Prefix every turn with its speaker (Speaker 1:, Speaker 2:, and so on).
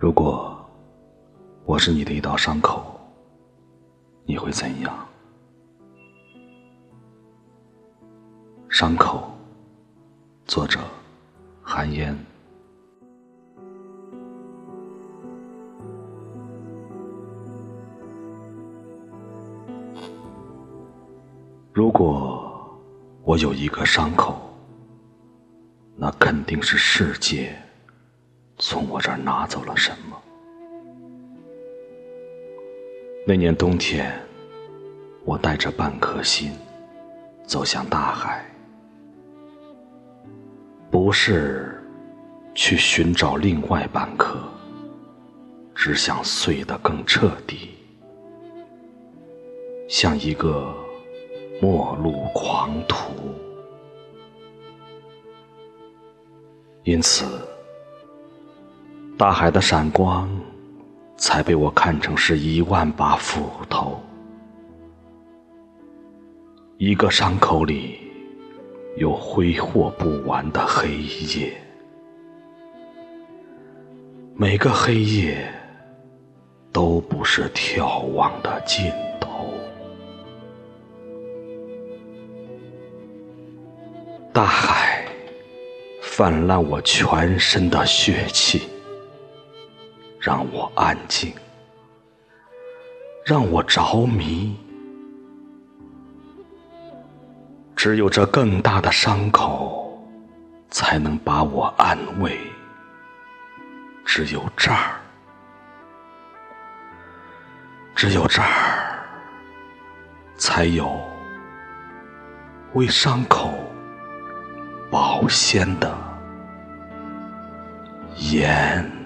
Speaker 1: 如果我是你的一道伤口，你会怎样？伤口，作者：寒烟。如果我有一个伤口，那肯定是世界从我这儿拿走了什么。那年冬天，我带着半颗心走向大海，不是去寻找另外半颗，只想碎得更彻底，像一个。末路狂徒，因此，大海的闪光才被我看成是一万把斧头。一个伤口里有挥霍不完的黑夜，每个黑夜都不是眺望的尽头。大海泛滥我全身的血气，让我安静，让我着迷。只有这更大的伤口，才能把我安慰。只有这儿，只有这儿，才有为伤口。保鲜的盐。